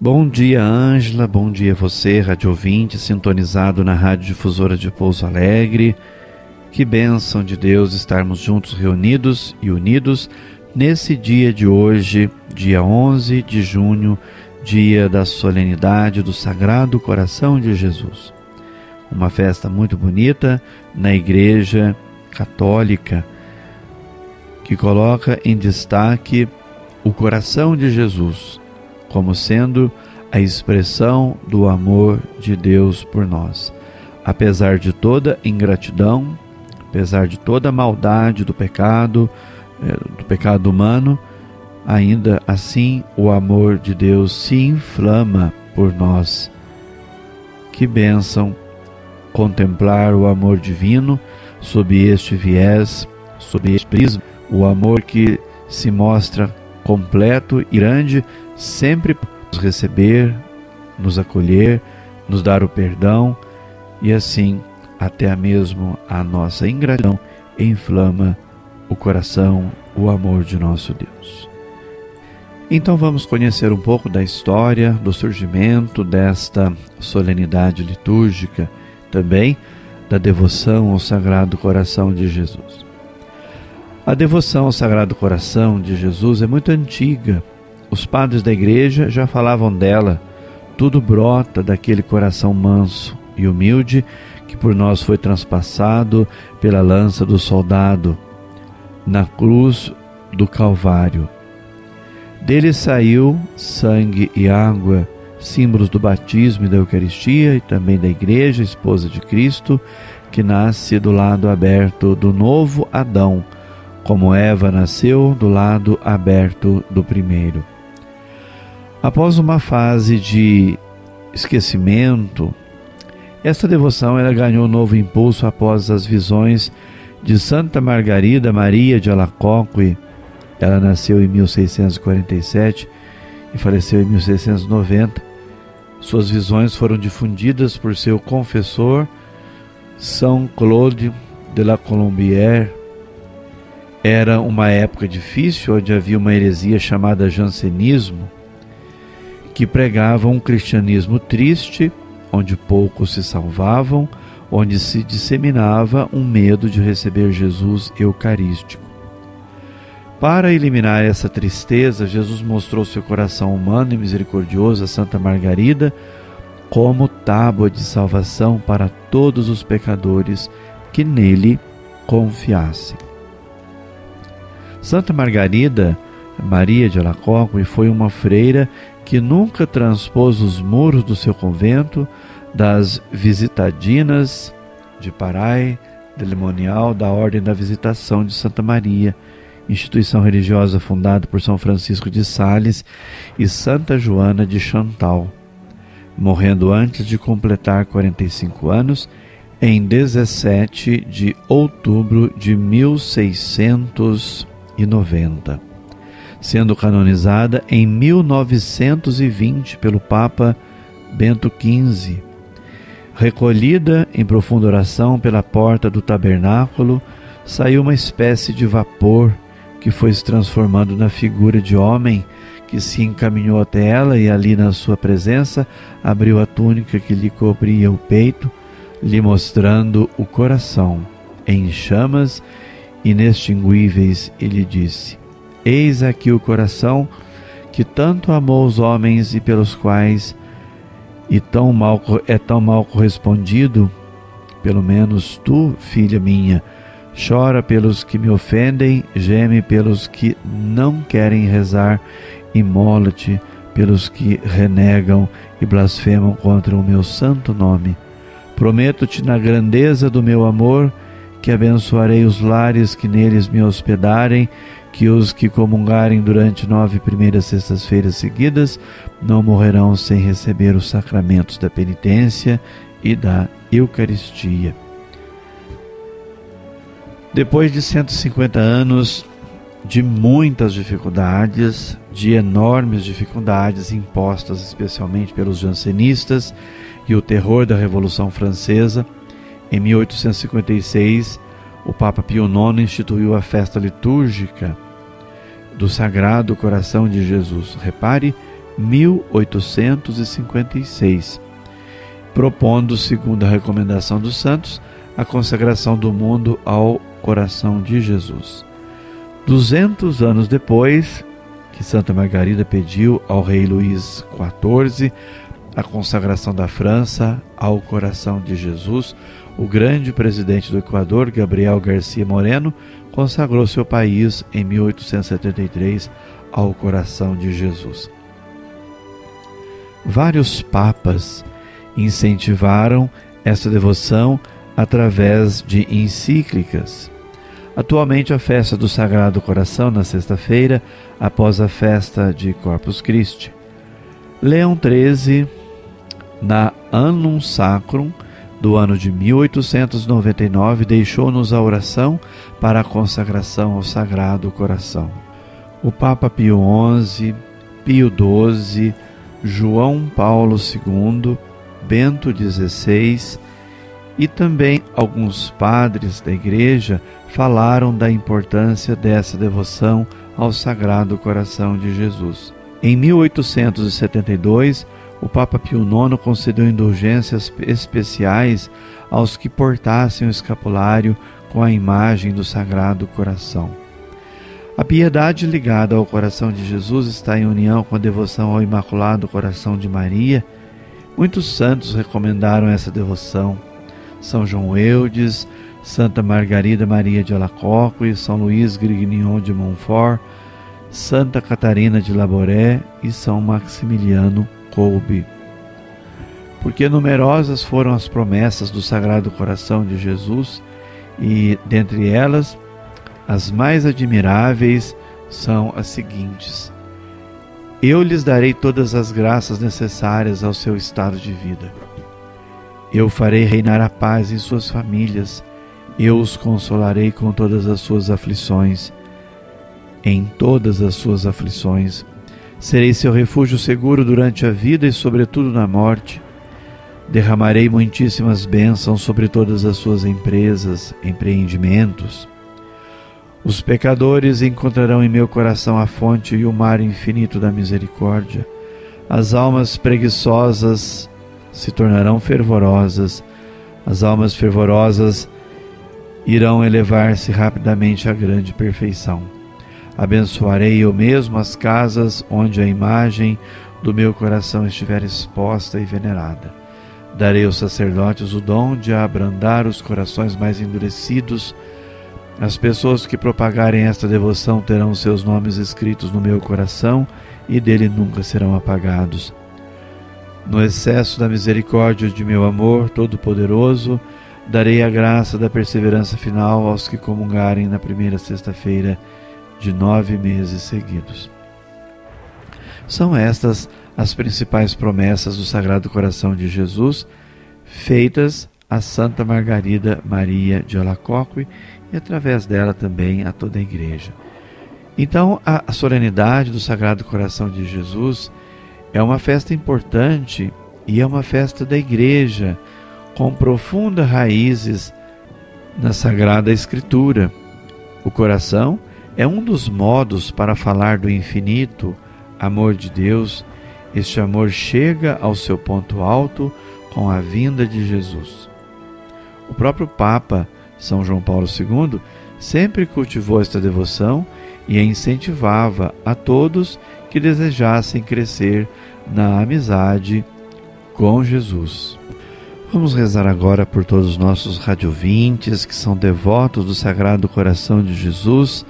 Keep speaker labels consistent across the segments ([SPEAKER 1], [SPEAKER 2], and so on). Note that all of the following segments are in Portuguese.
[SPEAKER 1] Bom dia, Ângela. Bom dia você, rádio ouvinte, sintonizado na Rádio Difusora de Pouso Alegre. Que bênção de Deus estarmos juntos, reunidos e unidos nesse dia de hoje, dia 11 de junho, dia da solenidade do Sagrado Coração de Jesus. Uma festa muito bonita na Igreja Católica que coloca em destaque o coração de Jesus como sendo a expressão do amor de Deus por nós. Apesar de toda ingratidão, apesar de toda maldade do pecado, eh, do pecado humano, ainda assim o amor de Deus se inflama por nós. Que bênção contemplar o amor divino sob este viés, sob este prisma, o amor que se mostra completo e grande sempre nos receber, nos acolher, nos dar o perdão e assim até mesmo a nossa ingratidão inflama o coração, o amor de nosso Deus. Então vamos conhecer um pouco da história do surgimento desta solenidade litúrgica, também da devoção ao Sagrado Coração de Jesus. A devoção ao Sagrado Coração de Jesus é muito antiga, os padres da igreja já falavam dela. Tudo brota daquele coração manso e humilde que por nós foi transpassado pela lança do soldado na cruz do Calvário. Dele saiu sangue e água, símbolos do batismo e da Eucaristia e também da Igreja, esposa de Cristo, que nasce do lado aberto do novo Adão, como Eva nasceu do lado aberto do primeiro. Após uma fase de esquecimento, esta devoção ela ganhou novo impulso após as visões de Santa Margarida Maria de Alacoque. Ela nasceu em 1647 e faleceu em 1690. Suas visões foram difundidas por seu confessor, São Claude de la Colombière. Era uma época difícil onde havia uma heresia chamada jansenismo que pregavam um cristianismo triste, onde poucos se salvavam, onde se disseminava um medo de receber Jesus eucarístico. Para eliminar essa tristeza, Jesus mostrou seu coração humano e misericordioso a Santa Margarida como tábua de salvação para todos os pecadores que nele confiassem. Santa Margarida Maria de Alacoque foi uma freira que nunca transpôs os muros do seu convento, das visitadinas de Parai, delimonial da Ordem da Visitação de Santa Maria, instituição religiosa fundada por São Francisco de Sales e Santa Joana de Chantal, morrendo antes de completar 45 anos em 17 de outubro de 1690 sendo canonizada em 1920 pelo Papa Bento XV. Recolhida em profunda oração pela porta do tabernáculo, saiu uma espécie de vapor que foi se transformando na figura de homem que se encaminhou até ela e ali na sua presença abriu a túnica que lhe cobria o peito, lhe mostrando o coração em chamas inextinguíveis e lhe disse: Eis aqui o coração que tanto amou os homens e pelos quais e tão mal, é tão mal correspondido, pelo menos tu, filha minha, chora pelos que me ofendem, geme pelos que não querem rezar, e mola-te pelos que renegam e blasfemam contra o meu santo nome. Prometo-te na grandeza do meu amor que abençoarei os lares que neles me hospedarem que os que comungarem durante nove primeiras sextas-feiras seguidas não morrerão sem receber os sacramentos da penitência e da Eucaristia. Depois de 150 anos de muitas dificuldades, de enormes dificuldades impostas especialmente pelos jansenistas e o terror da Revolução Francesa, em 1856 o Papa Pio IX instituiu a festa litúrgica do Sagrado Coração de Jesus. Repare, 1856, propondo, segundo a recomendação dos santos, a consagração do mundo ao coração de Jesus. Duzentos anos depois, que Santa Margarida pediu ao rei Luís XIV a consagração da França ao coração de Jesus, o grande presidente do Equador, Gabriel Garcia Moreno, consagrou seu país em 1873 ao coração de Jesus. Vários papas incentivaram essa devoção através de encíclicas. Atualmente, a festa do Sagrado Coração, na sexta-feira, após a festa de Corpus Christi. Leão XIII, na Annum Sacrum, do ano de 1899, deixou-nos a oração para a consagração ao Sagrado Coração. O Papa Pio XI, Pio XII, João Paulo II, Bento XVI e também alguns padres da Igreja falaram da importância dessa devoção ao Sagrado Coração de Jesus. Em 1872, o Papa Pio IX concedeu indulgências especiais aos que portassem o escapulário com a imagem do Sagrado Coração. A piedade ligada ao coração de Jesus está em união com a devoção ao Imaculado Coração de Maria. Muitos santos recomendaram essa devoção. São João Eudes, Santa Margarida Maria de Alacoque, São Luís Grignion de Montfort, Santa Catarina de Laboré e São Maximiliano coube. Porque numerosas foram as promessas do Sagrado Coração de Jesus, e dentre elas, as mais admiráveis são as seguintes: Eu lhes darei todas as graças necessárias ao seu estado de vida. Eu farei reinar a paz em suas famílias, eu os consolarei com todas as suas aflições. Em todas as suas aflições, Serei seu refúgio seguro durante a vida e, sobretudo, na morte. Derramarei muitíssimas bênçãos sobre todas as suas empresas, empreendimentos. Os pecadores encontrarão em meu coração a fonte e o mar infinito da misericórdia. As almas preguiçosas se tornarão fervorosas. As almas fervorosas irão elevar-se rapidamente à grande perfeição. Abençoarei eu mesmo as casas onde a imagem do meu coração estiver exposta e venerada. Darei aos sacerdotes o dom de abrandar os corações mais endurecidos. As pessoas que propagarem esta devoção terão seus nomes escritos no meu coração e dele nunca serão apagados. No excesso da misericórdia de meu amor todo-poderoso, darei a graça da perseverança final aos que comungarem na primeira sexta-feira de nove meses seguidos. São estas as principais promessas do Sagrado Coração de Jesus, feitas a Santa Margarida Maria de Alacoque e através dela também a toda a Igreja. Então, a solenidade do Sagrado Coração de Jesus é uma festa importante e é uma festa da Igreja, com profundas raízes na Sagrada Escritura. O coração é um dos modos para falar do infinito amor de Deus. Este amor chega ao seu ponto alto com a vinda de Jesus. O próprio Papa, São João Paulo II, sempre cultivou esta devoção e a incentivava a todos que desejassem crescer na amizade com Jesus. Vamos rezar agora por todos os nossos radiovintes que são devotos do Sagrado Coração de Jesus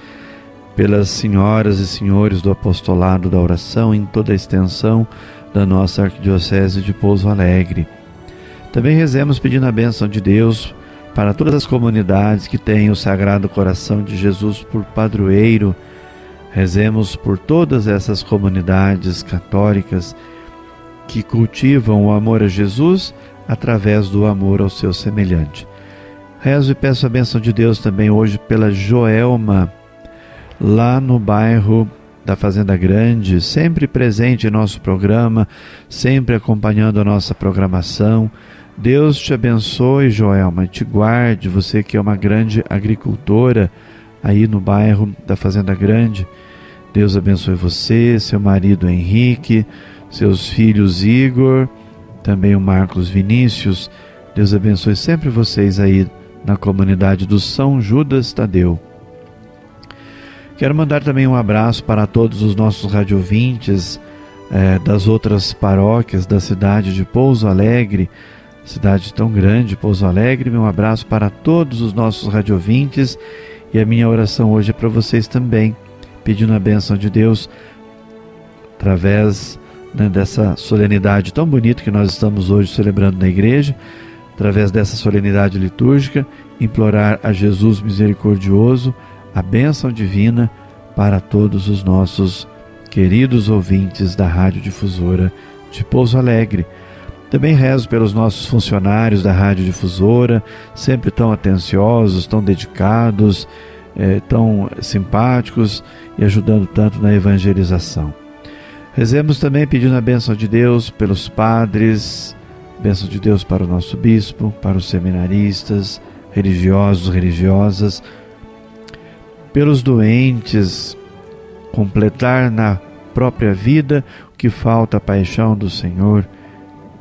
[SPEAKER 1] pelas senhoras e senhores do apostolado da oração em toda a extensão da nossa Arquidiocese de Pouso Alegre. Também rezemos pedindo a bênção de Deus para todas as comunidades que têm o Sagrado Coração de Jesus por padroeiro, Rezemos por todas essas comunidades católicas que cultivam o amor a Jesus através do amor ao seu semelhante. Rezo e peço a bênção de Deus também hoje pela Joelma, lá no bairro da Fazenda Grande, sempre presente em nosso programa, sempre acompanhando a nossa programação. Deus te abençoe, Joelma, te guarde, você que é uma grande agricultora aí no bairro da Fazenda Grande. Deus abençoe você, seu marido Henrique, seus filhos Igor, também o Marcos Vinícius. Deus abençoe sempre vocês aí na comunidade do São Judas Tadeu. Quero mandar também um abraço para todos os nossos radiovintes eh, das outras paróquias da cidade de Pouso Alegre, cidade tão grande, Pouso Alegre. Um abraço para todos os nossos radiovintes e a minha oração hoje é para vocês também, pedindo a bênção de Deus através né, dessa solenidade tão bonita que nós estamos hoje celebrando na igreja, através dessa solenidade litúrgica, implorar a Jesus misericordioso a bênção divina para todos os nossos queridos ouvintes da Rádio Difusora de Pouso Alegre. Também rezo pelos nossos funcionários da Rádio Difusora, sempre tão atenciosos, tão dedicados, é, tão simpáticos e ajudando tanto na evangelização. Rezemos também pedindo a bênção de Deus pelos padres, bênção de Deus para o nosso bispo, para os seminaristas, religiosos, religiosas, pelos doentes, completar na própria vida o que falta a paixão do Senhor.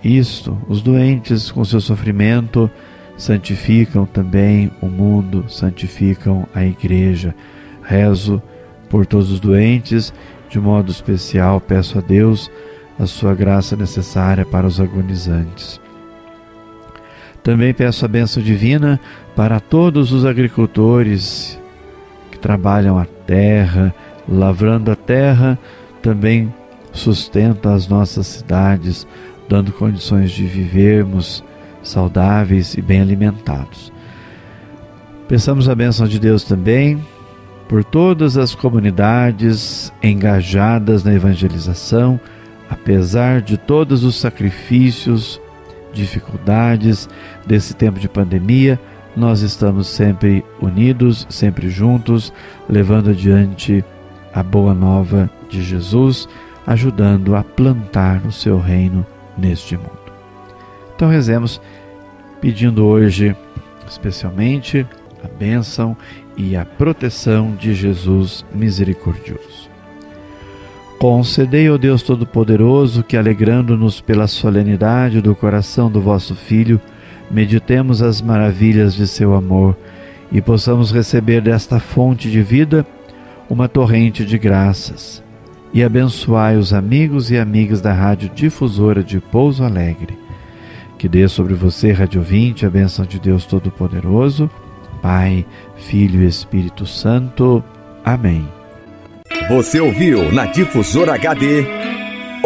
[SPEAKER 1] Isto, os doentes com seu sofrimento santificam também o mundo, santificam a igreja. Rezo por todos os doentes de modo especial, peço a Deus a sua graça necessária para os agonizantes. Também peço a bênção divina para todos os agricultores que trabalham a terra, lavrando a terra, também sustenta as nossas cidades, dando condições de vivermos saudáveis e bem alimentados. Peçamos a bênção de Deus também por todas as comunidades engajadas na evangelização, apesar de todos os sacrifícios, dificuldades desse tempo de pandemia, nós estamos sempre unidos, sempre juntos, levando adiante a boa nova de Jesus, ajudando a plantar o seu reino neste mundo. Então rezemos pedindo hoje especialmente a bênção e a proteção de Jesus misericordioso. Concedei, ó Deus Todo-Poderoso, que, alegrando-nos pela solenidade do coração do vosso Filho, meditemos as maravilhas de seu amor e possamos receber desta fonte de vida uma torrente de graças. E abençoai os amigos e amigas da Rádio Difusora de Pouso Alegre. Que dê sobre você, Rádio 20, a bênção de Deus Todo-Poderoso Pai, Filho e Espírito Santo. Amém.
[SPEAKER 2] Você ouviu na Difusora HD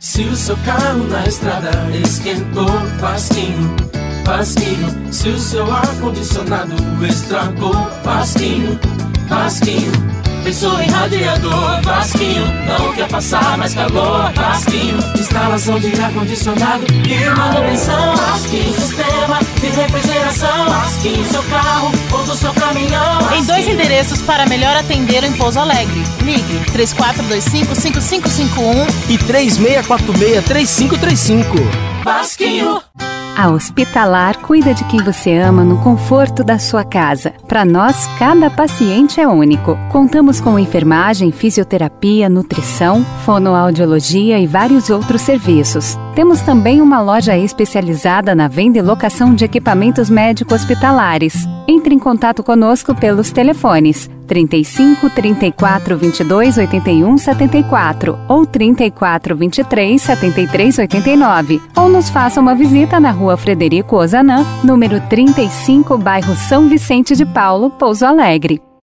[SPEAKER 3] Se o seu carro na estrada esquentou, Vasquinho, Vasquinho. Se o seu ar-condicionado estragou, Vasquinho, Vasquinho. Em radiador, Vasquinho. Não quer passar mais calor, Vasquinho. Instalação de ar-condicionado e manutenção, Vasquinho. Sistema de refrigeração, Vasquinho. Seu carro ou seu caminhão.
[SPEAKER 4] Vasquinho. Em dois endereços para melhor atender em Pouso Alegre. Ligue 3425-5551
[SPEAKER 3] e 3646-3535.
[SPEAKER 4] Vasquinho.
[SPEAKER 5] A Hospitalar cuida de quem você ama no conforto da sua casa. Para nós, cada paciente é único. Contamos com enfermagem, fisioterapia, nutrição, fonoaudiologia e vários outros serviços. Temos também uma loja especializada na venda e locação de equipamentos médico-hospitalares. Entre em contato conosco pelos telefones 35 34 22 81 74 ou 34 23 73 89 ou nos faça uma visita na rua Frederico Ozanam, número 35, bairro São Vicente de Paulo, Pouso Alegre.